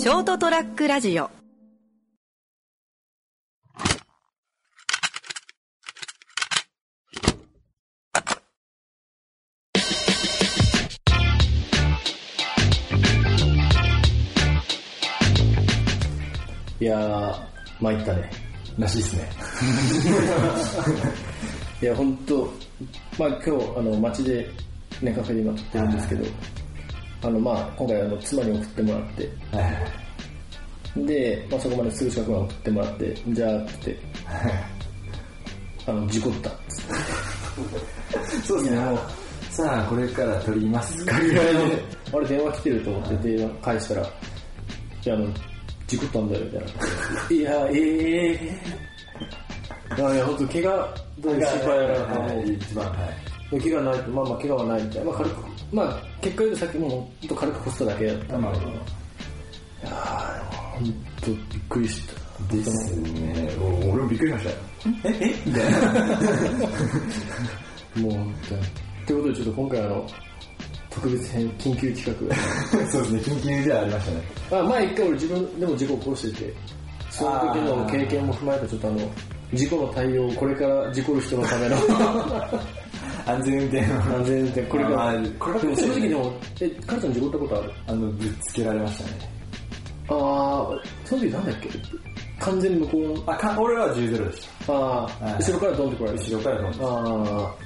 ショートトラックラジオいやー、参ったね。らしいですね。いや、本当まあ今日、あの、街でネカフェで今撮ってるんですけど、あの、まあ今回、あの、妻に送ってもらって、で、まあそこまですぐ近くまで送ってもらって、じゃあ、って、あの、事故ったっつって。そうですね、もう、さあ、これから撮りますかぐらいの、あれ電話来てると思って電話返したら、いや、あの、事故ったんだよ、みたいな。いや、ええー。いや、ほんと、怪我、どういう心配やら、はい、一番、はい。怪我ないと、まあまあ怪我はないみたいな。まあ軽く、まあ結果言うとさっきもうほんと軽くこすっただけだったんだけど。いやー、ほんとびっくりした。ですね。お俺もびっくりしましたよ。ええみたいな。もう本当に。ということでちょっと今回あの、特別編、緊急企画。そうですね、緊急ではありましたね。あ前一回俺自分でも事故を起こしてて、その時の経験も踏まえてちょっとあの、事故の対応、これから事故る人のための 安全運転の。安全運転、これから、まあこれでもその時でも、え、カルちゃん事故ったことある？あの、ぶっつけられましたね。あー、その時なんだっけ？完全に向こうの、あ、か俺は10ゼロでしあはいー、後ろからドンってこられる。後ろからドンってあ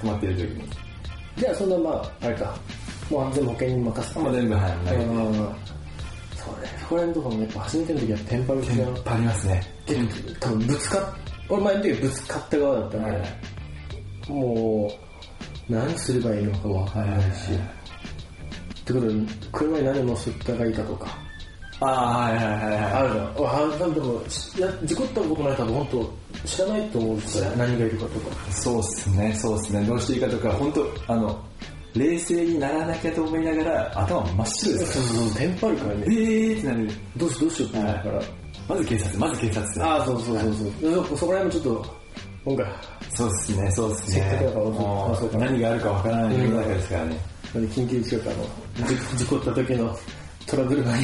止まってる時に。ー、じゃあそんなまあ、あれか、もう安全保険に任せて。もう全部、はい、投げて。うんそれ、そこら辺のところもやっぱ初めての時はテンパるしな。いっぱいありますね。多分ぶつかっ、俺前の時はぶつかった側だったから、はいもう、何すればいいのかわからないし。ってことで、車に何を乗せたがいいかとか、ああ、はいはいはいはい。あるじゃん。俺、はでも、いや事故ったことない多分本当知らないと思うから、何がいるかとか。そうっすね、そうっすね。どうしていいかとか、本当あの、冷静にならなきゃと思いながら、頭真っ白ですかそうそうそう、テンパるからら。ね。えーってなる。どうしようどうしようってなるから。まず警察、まず警察。ああ、そうそうそうそう。そそこら辺もちょっと、今回、そうっすね、そうっすね。せっかくだからもあそうか何があるかわからない世の中ですからね。緊急企画あの、事事故った時のトラブルがい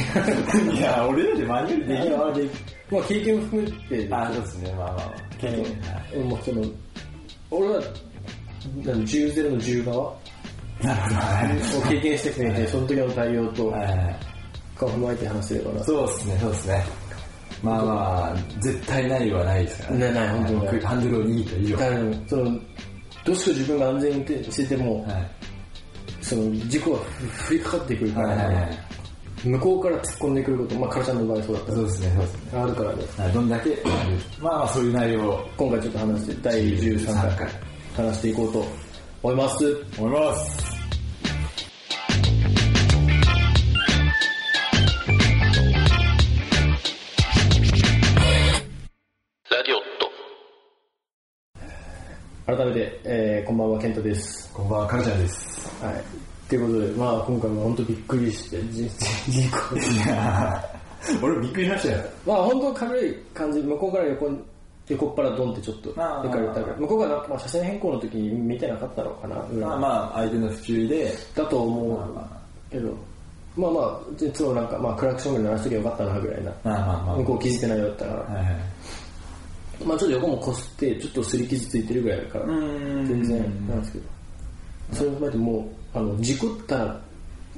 や、俺らでマニュアルできる。あでまあ経験を含めて、あそうですね、まあまあ。経験。はいもうその、俺は、何10ゼロの10側なるほど、はいを経験してきてて、その時の対応と。かを踏まえて話せればな。そうっすね、そうっすね。まあまあ、絶対ないはないですからねない本当にハンドルを握った以上。だからその、どうしよう自分が安全運転してても、はいその事故が降りかかってくるから、はいはいはい。向こうから突っ込んでくること、まあ、カラちゃんの場合そうだったそうですね、そうですね。ら、あるからね。はいどんだけ、まあまあそういう内容を今回ちょっと話して、第13回話していこうと思います。思います。改めて、えー、こんばんは、ケントです。こんばんは、カルちゃんです。はい。ということで、まあ今回も本当びっくりして、じ 事故。いやー俺びっくりしましたよ。まあ本当軽い感じ、向こうから横に、横っ腹ドンってちょっと、あー行かれた向こうがなんか、まあ、車線変更の時に見てなかったのかな、裏まあまあ、相手の不注意で、だと思うまあまけど、まあまあ、実はなんか、まあクラクションぐらい鳴らしときゃよかったな、ぐらいな。まあまあまあ。向こう気づいてないようだったから、はいはい。まあちょっと横もこすって、ちょっと擦り傷ついてるぐらいだから、ん全然なんですけど、それを踏まえてもう、あの、事故ったら、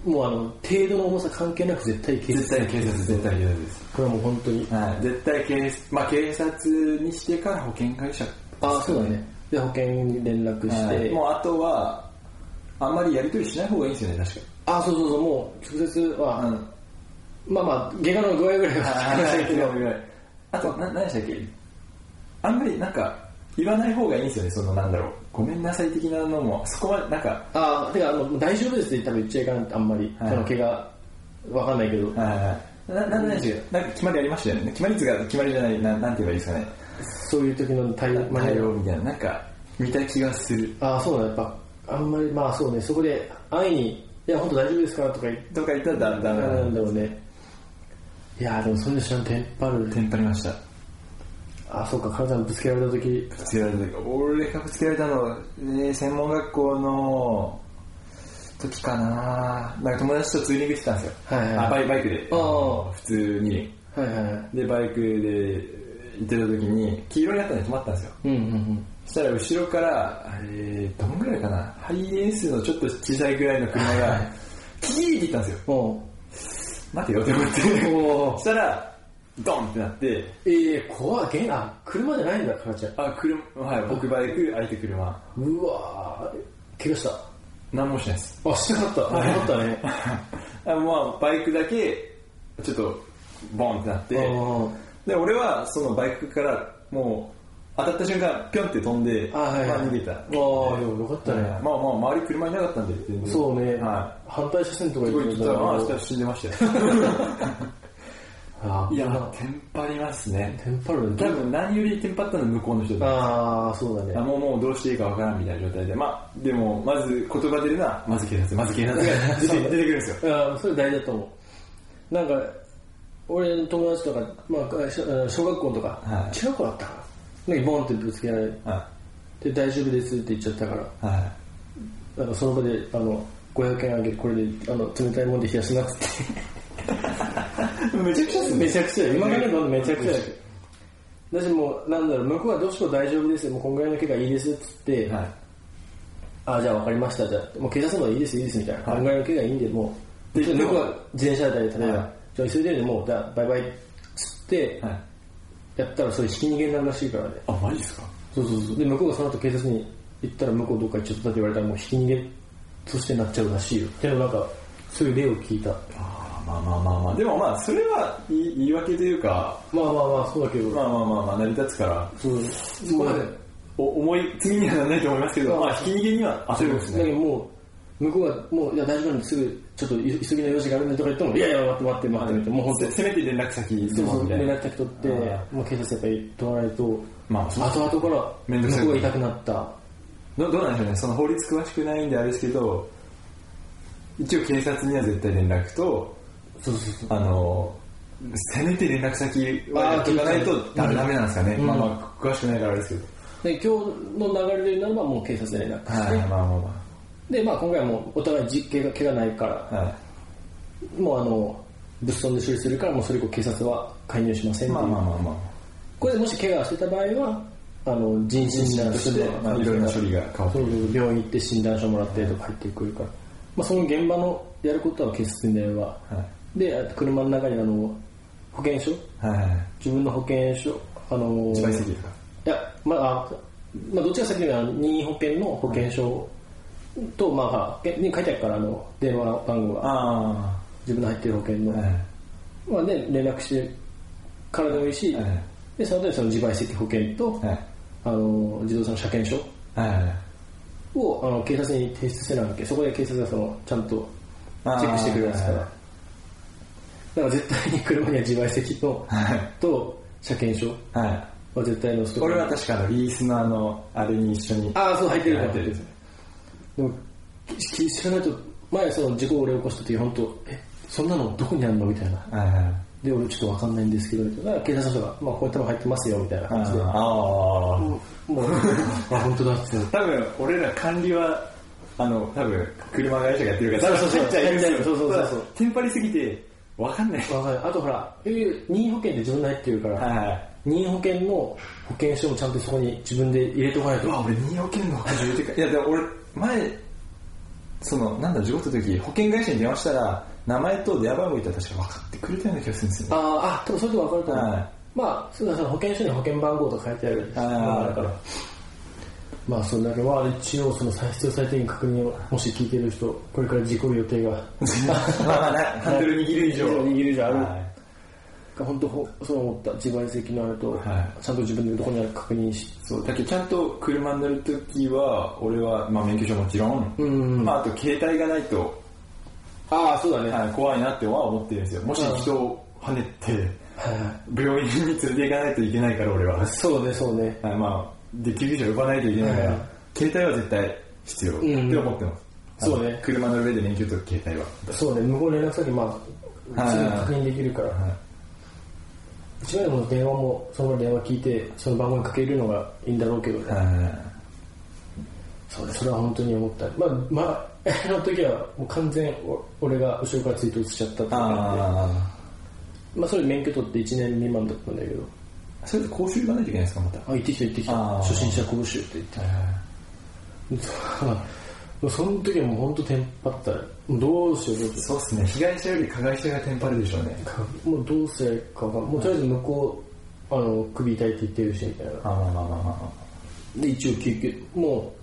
もうあの、程度の重さ関係なく絶対警察絶対警察、絶対警察です。これはもう本当に、はい。絶対警、まあ警察にしてから保険会社。ああ、そうだね。で、保険に連絡して、はいもうあとは、あんまりやり取りしない方がいいんですよね、確か。ああ、そうそうそう、もう直接は、まあまあ、怪我の具合ぐらいは話したいけど、あと、な、何でしたっけあんまりなんか、言わない方がいいんですよね、そのなんだろう。ごめんなさい的なのも、そこまで、なんか、ああ、てか、あの、大丈夫ですって多分言っちゃいかん、あんまり、はいその怪我、わかんないけど、はいはい。な、なんでしたっけなんか決まりありましたよね。決まりつが、決まりじゃない、ななんて言えばいいですかね。そういう時の対応、対応みたいな、なんか、見た気がする。ああ、そうだ、やっぱ、あんまり、まあそうね、そこで、安易に、いや、本当大丈夫ですか？とか言とか言ったらだ、だめななんんだ。だろうね。いやーでもそんな知らんテンパる。テンパりました。あ、そうか、体にぶつけられた時、ぶつけられた時俺がぶつけられたのは、えー専門学校の時かななんか友達とツーリングしてたんですよ。はいはいあバイバイクで。普通に。はいはいはい。で、バイクで行ってた時に、黄色になったんで止まったんですよ。うんうんうん。そしたら後ろから、えー、どんぐらいかなハイエースのちょっと小さいぐらいの車が、キーって言ったんですよ。待てよって思って。おそしたら、ドンってなって、えー、怖い。げんあ、車じゃないんだ、かなちゃん。あ、車、はい、僕バイク、相手車。うわー、怪我した。何もしないです。あ、してなかった。あ、よかったね。あまあ、バイクだけ、ちょっと、ボンってなって、あで、俺はそのバイクから、もう、当たった瞬間、ぴょんって飛んで、あはいはいまあ逃げた。あ、でもよかったね。まあまあ、周り車いなかったんで。そうね。は反対車線とか行聞いたら、まあ、死んでましたよ。あいや、テンパりますね。テンパる多分何よりテンパったのは向こうの人だ。ああ、そうだねあ。もうもうどうしていいかわからんみたいな状態で。まあ、でも、まず言葉出るのは、まず警察、まず警察が 出て出てくるんですよ。ああ、それ大事だと思う。なんか、俺の友達とか、まあ、し小学校とか、はい中学校だったから、なんかボンってぶつけられはて、大丈夫ですって言っちゃったから、なんかその場で、あの、500円あげる、これで、あの、冷たいもんで冷やしなっつって。い。めちゃくちゃっすね。めちゃくちゃ、今からのめちゃくちゃだけど。だしもう、なんだろう、向こうはどうしても大丈夫ですよ、もうこんぐらいの怪我いいですっつって、はい。あ、じゃあ分かりました、じゃあ、もう警察の方がいいです、いいです、みたいな。はいこんぐらいの怪我いいんで、もう、で、向こうは自転車だったり、例えば、はいじゃあ急いでるんで、もう、じゃあバイバイっつって、はい。やったらそれひき逃げになるらしいからね。あ、マジですか？そうそうそう。で、向こうがその後警察に行ったら、向こうどっか行っちゃったって言われたら、もうひき逃げとしてなっちゃうらしいよ。でもなんか、そういう例を聞いた。あーまあまあまあまあ。でもまあ、それは言い言い訳というか、まあまあまあ、そうだけど、まあまあまあまあ、成り立つから、そう、そこまでお重い罪にはならないと思いますけど、まあ、ひき逃げには当てるんですね。だけどもう、向こうが、もう、いや、大丈夫なんですぐ、ちょっと急ぎの用事があるんでとか言っても、いやいや、待って待って待ってって、もう本当せせめて連絡先そうそう、連。絡先取ってあ、もう警察やっぱり取らないと、まあ、そう後々から、めんどくさい向こうが痛くなった。どどうなんでしょうね、その法律詳しくないんであれですけど、一応警察には絶対連絡と。あの、せめて連絡先はやっとかないとダメなんですかね。うんまあまあ、詳しくないからですけど。で、今日の流れでならばもう警察で連絡して、はい、まあまあまで、まあ今回はもうお互い実刑が怪我ないから、あ。はもうあの、物損で処理するから、もうそれ以降警察は介入しませんまあまあまあまあ。これでもし怪我してた場合は、あの、人身診断として、まあ、いろいろな処理が変わって病院行って診断書もらってとか入ってくるから、まあ、その現場のやることは警察に電話はい。で車の中にあの保険証はいはいはい。自分の保険証あの自賠責ですか？いやまああまあどっちが先には任意保険の保険証と、まあ保険に書いてあるからあの電話番号があ自分の入ってる保険の、あ。はい。まあ、で連絡してからでもいいし、はいでその後にその自賠責保険と、はい。あの自動車の車検証はい。をあの警察に提出せなきゃそこで警察がそのちゃんとチあーェックしてくれるんですからはいだから絶対に車には自賠責とはい。と車検証は絶対のストこれは確かあのリースのあの、あれに一緒に。ああそう入ってる入ってる。でもき知らないと前その事故を俺起こした時本当えそんなのどこにあるのみたいなはいはい。で俺ちょっとわかんないんですけど警察の人がまあこれ多分入ってますよみたいな感じでああ。もうあ本当だって多分、俺ら管理は、あの、多分、車会社がやってるから、そうそうそうそうそうそうテンパりすぎて、わかんない。わかるあとほらえー任意保険って自分で入ってるから、はい。任意保険の保険証もちゃんとそこに自分で入れておかないとうわ、俺、任意保険の初めてか。いや、でも俺、前、その、なんだ、事故った時、保険会社に電話したら、名前と電話番号言ったら確か分かってくれたような気がするんですよね。あーあ、多分それで分かると思う。はいまあ、そうだその保険証に保険番号とか書いてあるあーだから。まあ、それだけまあ、一応、その必要最低限確認を、もし聞いてる人、これから事故る予定が、まあまあね、ハンドル握る以上。握る以上ある。はい本当ほそう思った自賠責のあると、はちゃんと自分でどこにあるか確認し、そう、だけどちゃんと車に乗るときは、俺は、まあ免許証もちろん、うんまああと携帯がないと、ああ、そうだね。はい、怖いなっては思ってるんですよ。もし人を跳ねて、はいはい病院に連れて行かないといけないから俺は。そうね、そうね。はいまあ、で、救急車呼ばないといけないから、はい携帯は絶対必要んって思ってます。そうね車の上で免許と携帯は。そうね、向こう連絡先、まあ、はいすぐ確認できるから。はい一番でも電話も、その電話聞いて、その番号にかけるのがいいんだろうけどね。はそうね、それは本当に思った。まあ、まあ、あの時はもう完全お俺が後ろから追突しちゃったっていうまあそれ免許取って1年未満だったんだけどあ。それで講習行かないといけないですか、また？あ行ってきた行ってきた初心者講習って言ってその時はもう本当テンパったどうしようどうしよそうですね。被害者より加害者がテンパるでしょうね。うもうどうせかがもうとりあえず向こうあの首痛いって言ってるしみたいなあまあまあまあまあまで一応救急も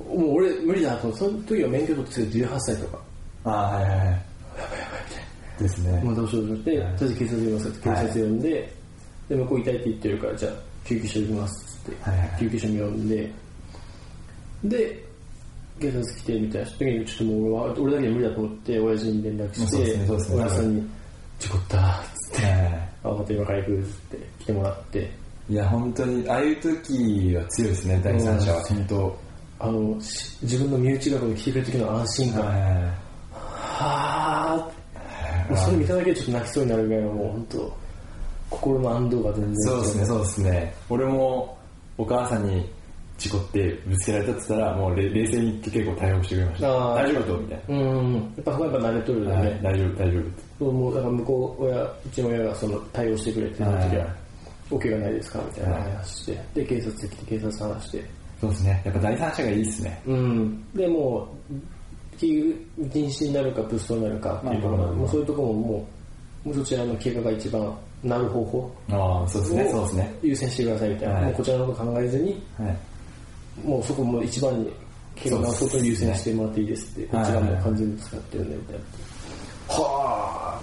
うもう俺無理だと思ってその時は免許取って18歳とかあ。ああ、はいはいはい。ですね。まあどうしようどうしようって、とりあえず警察呼びますって警察呼んで、で向こう痛いって言ってるからじゃあ救急車呼びますっつって、はいはい。はい救急車に呼んでで警察来てみたいな時にちょっともう俺は俺だけで無理だと思って親父に連絡してねね。親父さんに事故ったっつってはいはい。はいあまた今から行くっつって来てもらって。いや、本当に、ああいう時は強いですね、第三者は。うん。本当。あのし自分の身内がここに来てる時の安心感、はいはい。はいはあもうそれ見ただけでちょっと泣きそうになるぐらいのもう本当心の安堵が全然そうですね、そうですね。俺もお母さんに事故ってぶつけられたって言ったら、もうれ冷静に結構対応してくれました。大丈夫とみたいうんやっぱそこはやっぱ慣れとるよな。ね、はい、大丈夫、大丈夫って。そうもうだから向こう親うちの親がその対応してくれてその時ははいお怪我ないですかみたいなはい話してで警察来て警察話してそうですね。やっぱ第三者がいいですね。うんでもう禁止になるか物騒になるかっていうところまあもうそういうところももうもうそちらの怪我が一番なる方法？ああ、そうですね、そうですね。優先してくださいみたいな、はい。もうこちらのこと考えずにはい。もうそこも一番に怪我の外に優先してもらっていいですってこっちがもう完全に使ってるんでみたいなはあ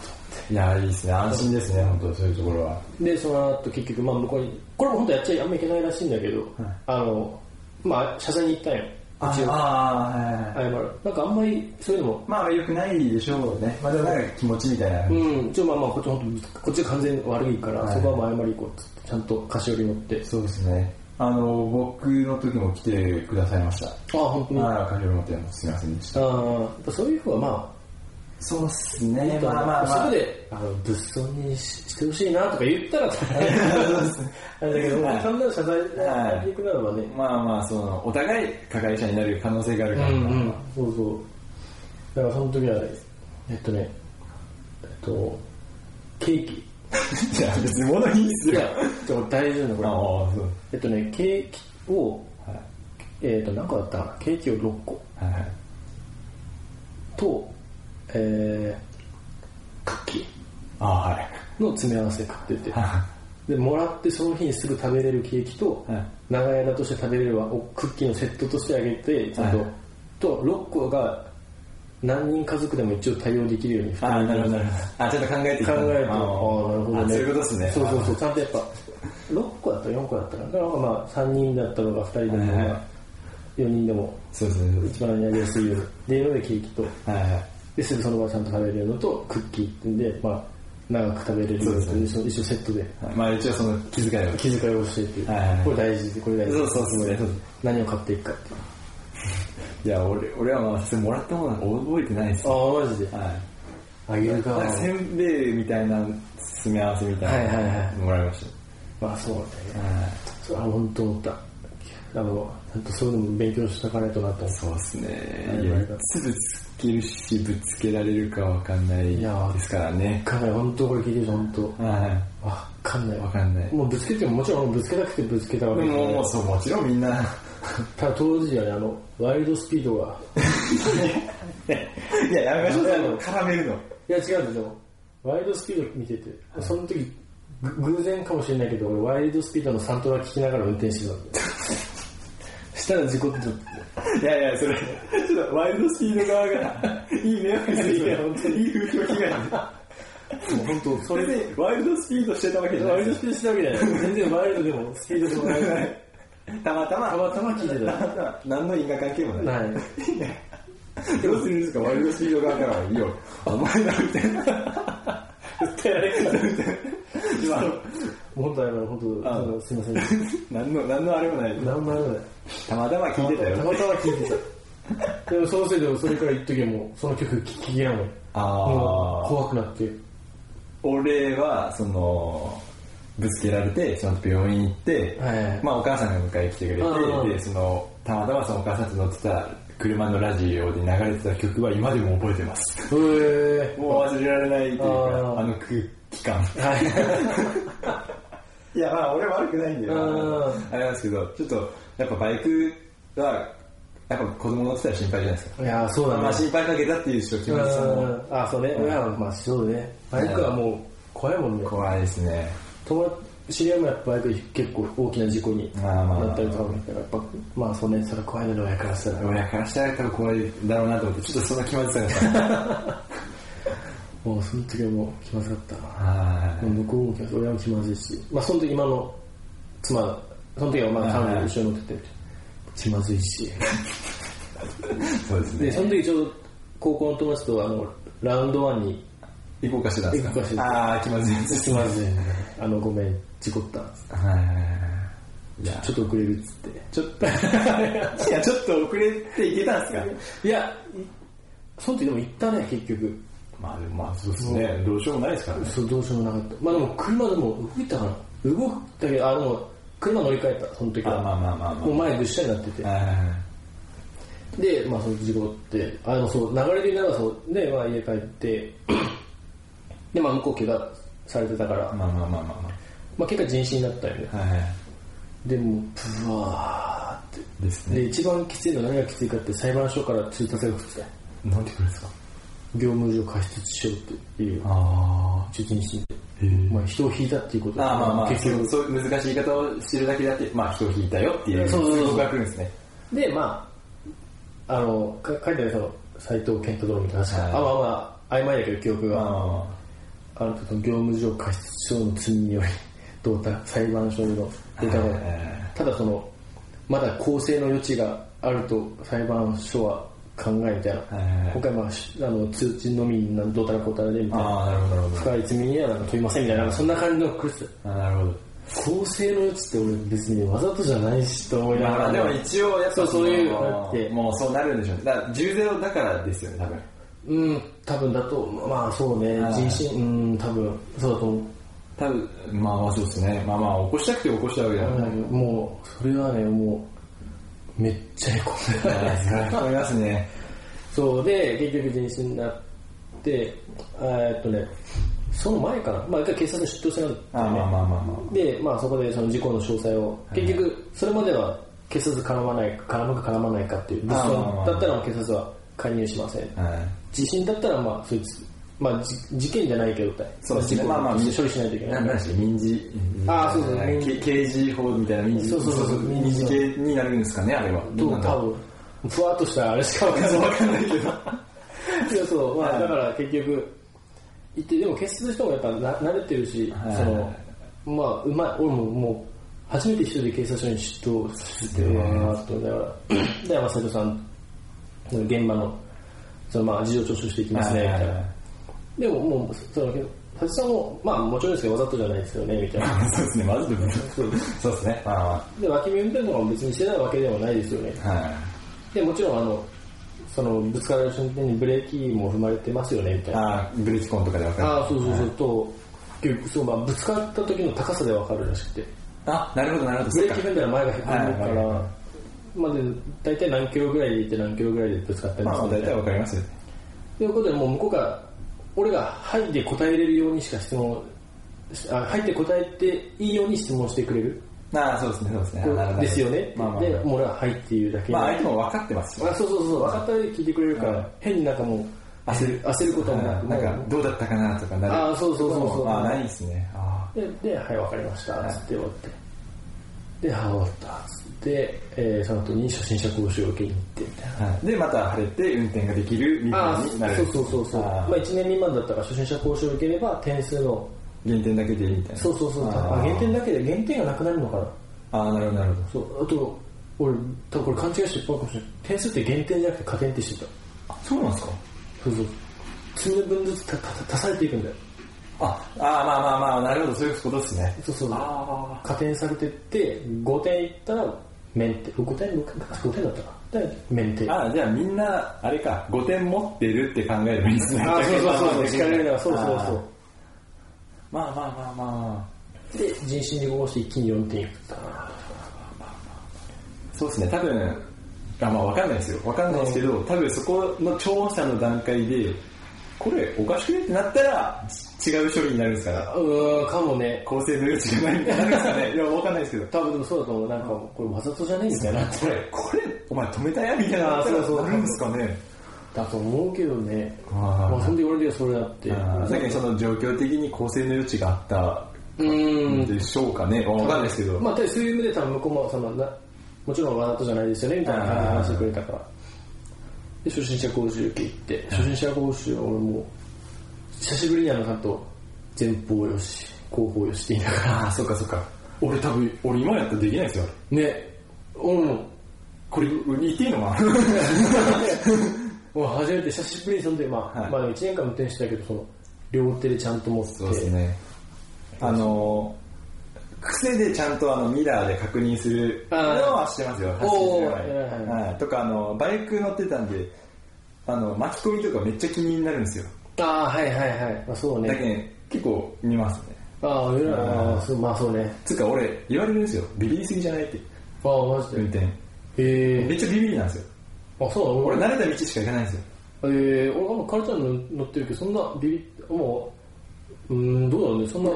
いや、いいですね。安心ですね、本当そういうところは。でその後結局まあ向こうにこれも本当やっちゃあんまいけないらしいんだけど、あのまあ謝罪に行ったんよ一応ああ、はいはい。謝るなんかあんまりそういうのもまあ、良くないでしょうね。まあ、でもなんか気持ちみたいな。うんちょまあまあこっち本当こっちが完全に悪いから、はいそこはもう謝り行こうっつってちゃんと菓子折り持ってそうですね。あの、僕の時も来てくださいました。ああ本当に？あああ、カフェ持ってもすみませんでした。あやっぱそういうふうはまそうですあ、ね。まあまあまあ。そこであの物騒にししてほしいなとか言ったら あれだけど、はい単なる謝罪くならばね、まあまあ、その、お互い加害者になる可能性があるから。うんうん、そうそう。だからその時はね、えっとね、えっと、ケーキ。いや、別に物いいっすよ。いや、ちょっと大事なのこれ。ああ、そう。えっとね、ケーキを、はい。えっと、何個だったケーキを6個はいはい。と、えー、クッキああ、はい。ーの詰め合わせ買ってて、はで、もらってその日にすぐ食べれるケーキと、はい長屋だとして食べれるわおクッキーのセットとしてあげて、ちゃんと、はいと、6個が何人家族でも一応対応できるようにああ、なるほど、なるほど。あ、ちょっと考えてい考えて、ああ、なるあほどね。そういうことですね。そうそうそう、ちゃんとやっぱ、6個だったら4個だったらまあ、3人だったのが2人でも、はいはいまあ4人でもそうですね。一番やりやすいように。っていうのでケーキと、はいはい。で、すぐその場でちゃんと食べれるのと、クッキーってんで、まあ、長く食べれるようにそうです一緒セットで。はい。まあ一応その気遣いを。気遣いをしてって。いう、はいはいはい。これ大事でこれ大事そうそうそうそう。何を買っていくかっていう。いや、俺、俺はまあ、もらったもの覚えてないです。ああマジで？はい。あげるかせんべいみたいな詰め合わせみたいなはいはいはいもらいましまあそうだた。ね。はい。それは本当思った。あのちゃんとそういうのも勉強しとかないとなと。思ってそうですね。はい。いや、いつぶつけるし、ぶつけられるかわかんないですからね。かんない。本当これ聞いてる人本当。はわかんない。い。わかんない。もうぶつけてももちろんぶつけたくてぶつけたわけでも、うそう、もちろんみんな。ただ当時はねあのワイルドスピードが。いや、やめましょう、絡めるの。いや違うんですよ。ワイルドスピード見てて。その時ぐ偶然かもしれないけど俺ワイルドスピードのサントラ聞きながら運転してたんだよ。したら事故っていやいや、それ、ちょっとワイルドスピード側が、いい迷惑するいや本当に。いい風評被害。もう本当それでで、ワイルドスピードしてたわけじゃない。ワイルドスピードしてたわけじゃない。全然ワイルドでもスピードでもない。たまたま、たまたま聞いてた。何の因果関係もない。ない。どうするんですか、ワイルドスピード側から。は、いいよ、お前らみたいな。訴えられるから今、もう本当あの本当ああのすいません 何の、何のあれもない。何もあれもないたまたま聞いてたよ。たまたま聞いてたでもそのせいでそれから一時はもうその曲聴ききらんもんあー怖くなって俺は、その、ぶつけられて、その後病院行って、はいまあお母さんが迎え来てくれて、で、その、たまたまそのお母さんと乗ってた車のラジオで流れてた曲は今でも覚えてます。へえ。もう忘れられないというか、あの空気感。はい。いや、まあ俺悪くないんだようんあれなんですけど、ちょっと、やっぱバイクは、やっぱ子供乗ってたら心配じゃないですか。いや、そうだね。まあ心配かけたっていう人気持ちもうんあ、そうね。いや、まあそうね。バイクはもう怖いもんね。怖いですね。友達、知り合いもやっぱバイクで結構大きな事故になったりとかもやっぱ、まあそうね、それは怖いので親からしたら。親からしたら多分怖いだろうなと思って、ちょっとその気まずさが。もうその時はもう気まずかったな。はもう向こうも気まずい、親も気まずいし、まあその時今の妻、その時はまあ彼女と一緒に乗ってて、気まずいし。い。そうですで、ね。その時ちょうど高校の友達とあの、ラウンドワンに行こうかしてたんですか行こうかしてたああ、気まずい。気まずいね。あの、ごめん、事故った。はいちょっと遅れるっつって。ちょっと。いや、ちょっと遅れて行けたんですかいや、いその時でも行ったね、結局。まあでもまあそうですね。どうしようもないですからね。そう、どうしようもなかった。まあでも車でも動いたかな。動いたけど、あ、でも、車乗り換えた、その時は。あまあまあまあまあもう前ぐっしゃになってて。で、まあその事故って、あ、でもそう、流れでならそう、で、まあ家帰って、で、まあ向こう怪我されてたから、まあまあまあまあままあ結果人死になったよね。あ。はいはい。でも、ブワーって。ですね。で、一番きついのは何がきついかって裁判所から通達が来てなんてくるんですか？業務上過失致傷っていう、あ受人死で。へーまあ人を引いたっていうことあ。あまあまあ、結局。そういう難しい言い方をしてるだけだって、まあ人を引いたよっていう、そうそうそうが来るんですね。で、まあ、あの、か書いてあるその、斎藤健太郎みたいな、確か、はいあ、まあまあ、曖昧だけど記憶が、まあまあまあの、その業務上過失致傷の罪により、どうた裁判所の出たただその、まだ公正の余地があると裁判所は考えみたいな。はいはいはい今回まあ、しあの、通知のみになんどうたらこうたらでみたいな。なるほど、深い罪には問いませんみたいな、そんな感じのクリスど。あなるほど。公正の余地って俺別にわざとじゃないしと思いながら、まあでも一応やっぱそういうののってもうそうなるんでしょうね。だから10ゼロだからですよね、多分。うん、多分だと、まあそうね、はい人身、うん、多分、そうだと思う。多分、まあまあそうですね。まあまあ起こしたくて起こしたわけじゃない。もう、それはね、もう、めっちゃへこんだ。それは思いますね。そうで、結局人身になって、えーっとね、その前かな、まあ一回警察に出頭せなかった。で、まあそこでその事故の詳細を、結局、それまでは警察絡まない、絡むか絡まないかっていう、だったら警察は介入しません。はい。地震だったらまあそいつ、まあじ事件じゃないけど、そうですね。事故まあまあ、処理しないといけない。なん民事。あーそうそう民事け刑事法みたいな民事。そうそうそう民事系になるんですかね、あれは。どうなんだろう分、ふわっとしたあれしかわかんない。けど。いや、そう、まあだから結局、行って、でも決す人もやっぱな慣れてるし、はいその、まあ、うまい、俺ももう、初めて一人で警察署に出頭して、うわーっと思いながら、で、まあ、斉藤さん、現場の、そのまあ、事情聴取していきますね、みたいな。でももう、その、斉藤さんも、まあ、もちろんですけど、わざとじゃないですよね、みたいな。そうですね、まずでも。そうそうですね。まあで、脇見運転とかも別にしてないわけではないですよね。まあ。はい。で、もちろん、あの、その、ぶつかる瞬間にブレーキも踏まれてますよね、みたいな。ああ、ブレーキコンとかでわかる。ああ、そうそうそう、はいと、結局、そう、まあ、ぶつかった時の高さでわかるらしくて。あ、なるほど、なるほど。ブレーキ踏んだら前がへこんでるからは、まあ、で、大体何キロぐらいで行って何キロぐらいでぶつかったりまあ、する大体わかりますよ。ということで、もう向こうから、俺がはいで答えれるようにしか質問、あはいって答えていいように質問してくれる。ああ、そうですね、そうですね。なるほどですよね。まあまあで、もう俺ははいっていうだけで。まあ、相手も分かってますよ。あそうそうそう、分かった上で聞いてくれるから、はい変になんかもう、焦る、焦ることもなく、なんかどうだったかなとかなる。ああそうそうそうそうああ、ないですね。あで、で、はい、わかりました、つって終わって。で、はい、終わった、つって、えーその後に初心者講習を受けに行って、みたいな。あはいで、また晴れて運転ができる身ああ、分になる。そうそうそうそう。あまああ1年未満だったから初心者講習を受ければ点数の、減点だけでいいみたいな。そうそうそう、減点だけで減点がなくなるのかな。ああ、なるほど、なるほそう、あと、俺、多分これ勘違いしてるかもしれない。点数って減点じゃなくて加点ってしてた。ど。あ、そうなんですか？そうそう。積む分ずつたた足されていくんだよ。あ、ああ、まあまあまあ、なるほど、そういうことですね。そうそう。あ加点されてって、5点いったら、免点。5点 ?5 点だったかな。で、免点。ああ、じゃあみんな、あれか、5点持ってるって考えればいいんですね。あそうそうそうれるのは、そうそうそう。まあまあまあまあ。で、人身に合して一気に4点いく。そうですね、多分、あまあわかんないですよ。わかんないですけど、多分そこの調査の段階で、これおかしくねってなったら、違う処理になるんですから、うーん、かもね。構成の余地がないみたいになるんですかね。いや、わかんないですけど。多分でもそうだと思う。なんか、これわざとじゃね？えみたいな。これ、これ、お前止めたやみたいなあそうそうなるんですかね。だと思うけどね。まあ、そんで俺でそれだって。あーだけどその状況的に構成の余地があったうーん。でしょうかね。わかんないですけど。まあ、そういう意味で多分向こうもそのな、もちろんわざとじゃないですよね、みたいな感じで話してくれたから。で、初心者講習受け行って、初心者講習は俺もう、久しぶりにあの、ちゃんと前方よし、後方よしって言いながら、ああ、そっかそっか。俺多分、俺今やったらできないですよ。ね、俺も、これ、言っていいのかな もう初めて久しぶりにそんで、まあ、はいまあでも1年間運転してたけど、その、両手でちゃんと持って、そうですね。あのー、癖でちゃんとあのミラーで確認するのはしてますよ、走ってる前にはいはい。とか、あの、バイク乗ってたんで、あの、巻き込みとかめっちゃ気になるんですよ。ああ、はいはいはい。まあ、そうね。だけど、結構見ますね。ああ、いやあーあーそうまあそうね。つうか俺、言われるんですよ。ビビりすぎじゃないって。ああ、マジで？運転。へえめっちゃビビりなんですよ。あ、そう俺慣れた道しか行かないんですよ。えー、俺もカルちゃんの乗ってるけど、そんなビビっ、もう、うーん、どうだろうね、そんな、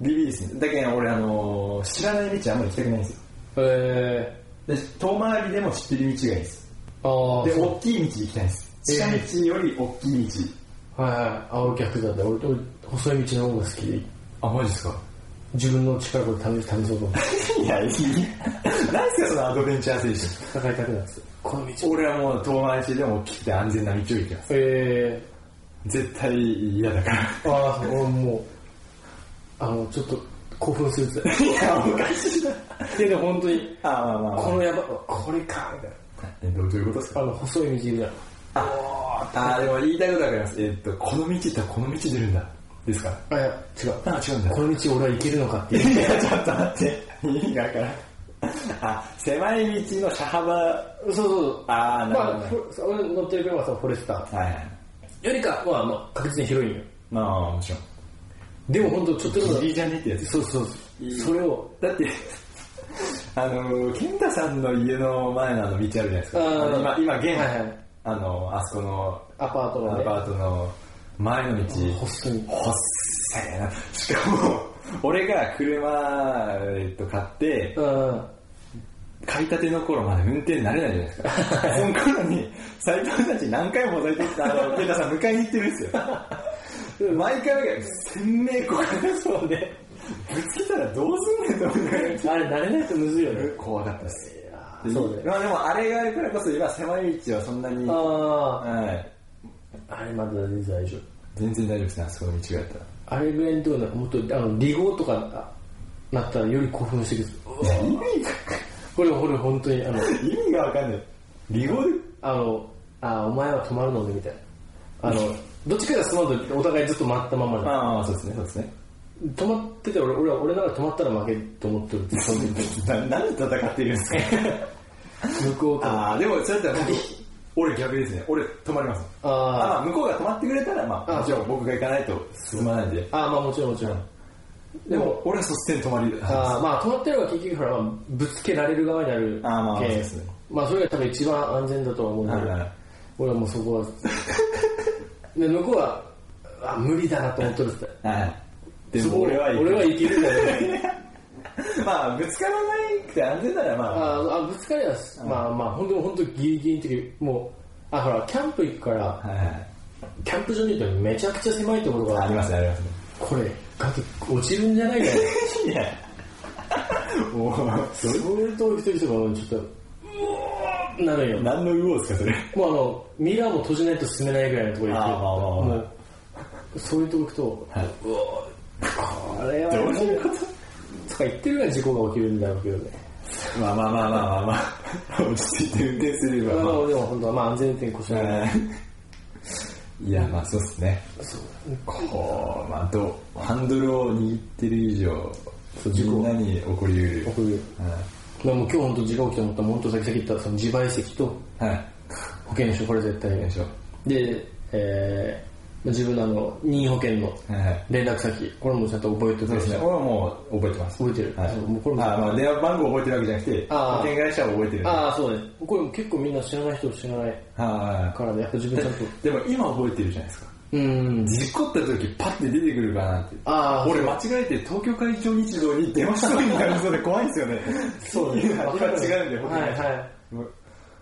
ビビりですね。だけど俺、あのー知らない道あんまり行きたくないんですよ。えで、遠回りでも知ってる道がいいです。ー、ああ、で、大きい道行きたいんです。えー近道より大きい道。はいはい。あ、俺逆だった。俺、俺細い道の方が好きで、あ、マジですか？自分の力こで試そうと思って、いや、いい。何ですか、そのアドベンチャー精戦いたくなってた。この道。神。俺はもう遠回りしてでも大きくて安全な道を行きます。え絶対嫌だから。ー、ああ、俺もう、あの、ちょっと興奮するって。いや、おかしいな。で、で本当に、あ、まあまあまこのやば、これか、みたいえどういうことですか？な。あの、細い道いるじゃん。ああ、でも言いたいことわかります。えっと、この道行ったらこの道出るんだ。ですか？あ、いや、違う。あ、違うんだ。この道俺は行けるのかっていう。いや、ちょっと待って。意味がわからん。あ、狭い道の車幅。そうそうそう。ああ、なまあるほど、ね。フォ俺乗ってる車はさ、フォレスタはいはい。ー。よりかは、まあ、確実に広いんよ。まあ、もちろん。でも本当ちょっとずつギリじゃねってやつ。そうそういいそれを、だって、あの、健太さんの家の前のあの道あるじゃないですか。あーあの今、今、現、はいはいあの、あそこのアパートのね、アパートの前の道、細い。ほっせえな。しかも、俺が車、えっと、買って、うん。買いたての頃まで運転慣れないじゃないですか。その頃に、斎藤たち何回も覗いてきた、あの、健太さん迎えに行ってるんですよ。毎回が鮮明こそうで、ぶつけたらどうすんねんと思いながらあれ、慣れないとむずいよね。怖かったです。そうね。まあでもあれがあるからこそ今狭い道はそんなに、あはい、あ、あれまだ全然大丈夫。全然大丈夫ですね、あそこの道がやったら。あれぐらいのところもっと、あの、離合とかあなったらより興奮してくる。意味が、これ、これ本当に、あの、意味がわかんない。離合で？あの、あ、お前は止まるのね、みたいな。あの、どっちかがその後、お互いずっと待ったままで。ああ、そうですね、そうですね。止まってて、俺、俺は、俺なら止まったら負けと思ってる ななんで戦ってるんですか？向こうと。ああ、でもそれだったら僕、俺逆ですね。俺止まります。ああまあ向こうが止まってくれたら、まあ、あもちろん僕が行かないと進まないんで。あ、あまあもちろんもちろん。でも、俺は率先止まり。あまあ止まってるのは結局ほら、まあ、ぶつけられる側になるあーまあそうですねまあそれが多分一番安全だとは思うんだけど、はいはい俺はもうそこは、で、向こうは、あ、無理だなと思ってるって。はい。でそこも俺は行く俺はいけるんだよね。まあ、ぶつからないくて安全ならまあ、ああぶつかりは、まあまあ、本当本当ギリギリの時、もう、あ、ほら、キャンプ行くから、はいはい。キャンプ場に行くとめちゃくちゃ狭いところがありますね、ありますね。これ、崖落ちるんじゃないかよ。いや、もう、それと一人とかもちょっと、うおーなるんよ。何の魚ですか、それ。もうあの、ミラーも閉じないと進めないぐらいのところに行って、そういうとこ行くと、はいうおーこれは、どういうことと？か言ってるから事故が起きるんだろうけどね。まあまあまあまあまあまあ、落ち着いて運転すれば、まあ、まあでも本当はまあ安全運転こそない。いや、まあそうっすね。こう、まあどう、ハンドルを握ってる以上、みんなに起こりうる。起こる。でも今日本当事故起きたと思ったら、本当さっきさっき言ったその自賠責とはい。保険証、これ絶対よいしょ。で、え自分のあの任意保険のはいはい。連絡先これもちゃんと覚えておくそうですね。俺はもう覚えてます。覚えてる？はい。もうこれもあまあ電話番号覚えてるわけじゃなくて、保険会社は覚えてる。ああそうねこれも結構みんな知らない人知らないはからねやっぱ自分ちゃんとい。でも今覚えてるじゃないですか。うん事故った時パッて出てくるかなって。ああ俺間違えて東京海上日動に電話しそうになりそうで怖いんですよね。そうね今違うんで、はいはいい。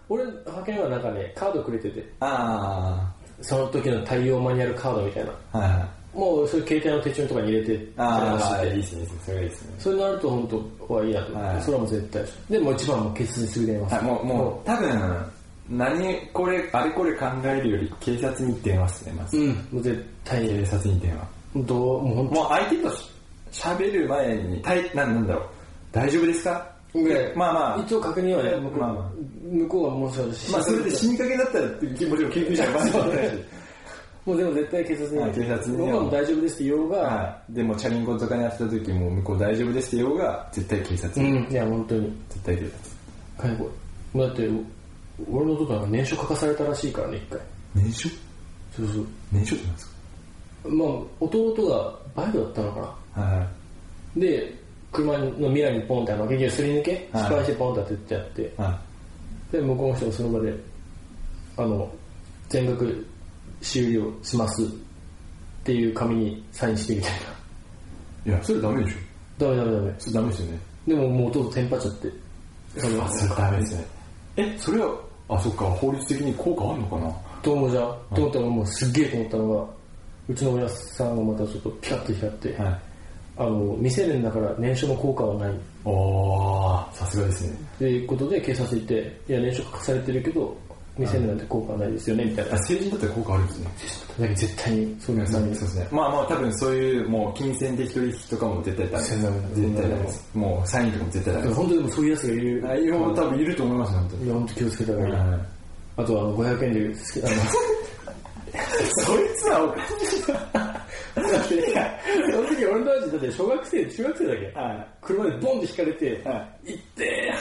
俺派遣はなんかねカードくれててあその時の対応マニュアルカードみたいなあ、はいはい。もうそういう携帯の手帳とかに入れてああ、していいですね。それがいいですね。それになると本当はいいなと、はいそれはもう絶対でもう一番もう決実にすぐ電話すはい、るもう、もう、多分、何、これ、あれこれ考えるより、警察に電話っすね、まず。うんもう絶対警に察に電話。どうもう本もう相手とし喋る前に、たいなんなんだろう、大丈夫ですか？まあまあ、一応確認はね向こう,、まあまあ。向こうはもうそうし。まあそれで死にかけだったら、もちろん救急車がバンないし。もうでも絶対警察には。い警察に僕はもう大丈夫ですって言おうが、はい。でも、チャリンコとかにやってた時も、向こう大丈夫ですって言おうが、絶対警察に。うん。いや本当に。絶対警察。介護もうだって俺の弟なんか年書書かされたらしいからね一回。年書？そうそう。年書ってなんですか？まあ弟がバイクだったのかな。はい。で車の未来にポンってあの結局すり抜けはい失敗してポンって当ててやって、はで向こうの人がその場であの全額終了しますっていう紙にサインしてみたいい。いや、それダメでしょなダメダメダメそれダメですよね。でももう弟テンパっちゃってそれダメですね。え、それは、あ、そっか、法律的に効果あるのかな？と思うじゃんと思ったらもうすっげえと思ったのがうちの親さんがまたちょっとピカッと光って、はい。あの未成年だから年書の効果はないおー、さすがですね。ということで警察行っていや年書書かされてるけど未成年なんて効果はないですよねみたいなあ、成人だったら効果あるんですね。だけど絶対にそうですね。まあまあ多分そういうもう金銭的取引とかも絶対ダメ絶対ダメです。もうサインとかも絶対ダメです。本当にでもそういうやつがいるあ、今も多分いると思います、本当に。いや本当気をつけた方がいい、はいあとはあの500円であのそいつはその時俺の友達だって小学生中学生だっけ、はい。車でボンって引かれて、は行って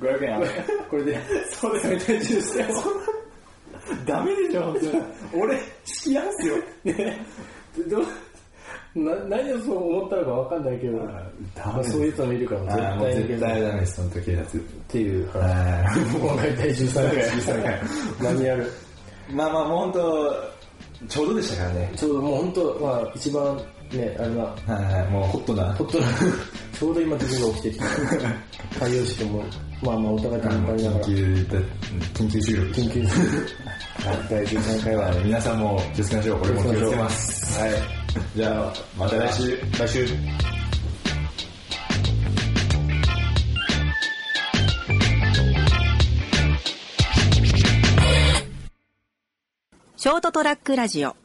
500円ある。これでそうです冷たいジュースだよダメでしょ、本当に。俺、付き合うんすよ。ね。どう？な何をそう思ったのかわかんないけど、ダまあ、そういう人もいるから絶対に絶対ダメです、本当警察。ってい。う話は今回第13回13回マニュアルい。まあまあ本当、ちょうどでしたからね。ちょうどもう本当まあ一番ねあれなはいはい、もうホットな。ほっとな ちょうど今自分が起きてきた対応してもまあまあお互い頑張りながら緊急だ、緊急収録。緊急はい第13回ははい皆さんも気をつけましょう。俺も気をつけます。はい。じゃあ、また来週。来週ショートトラックラジオ。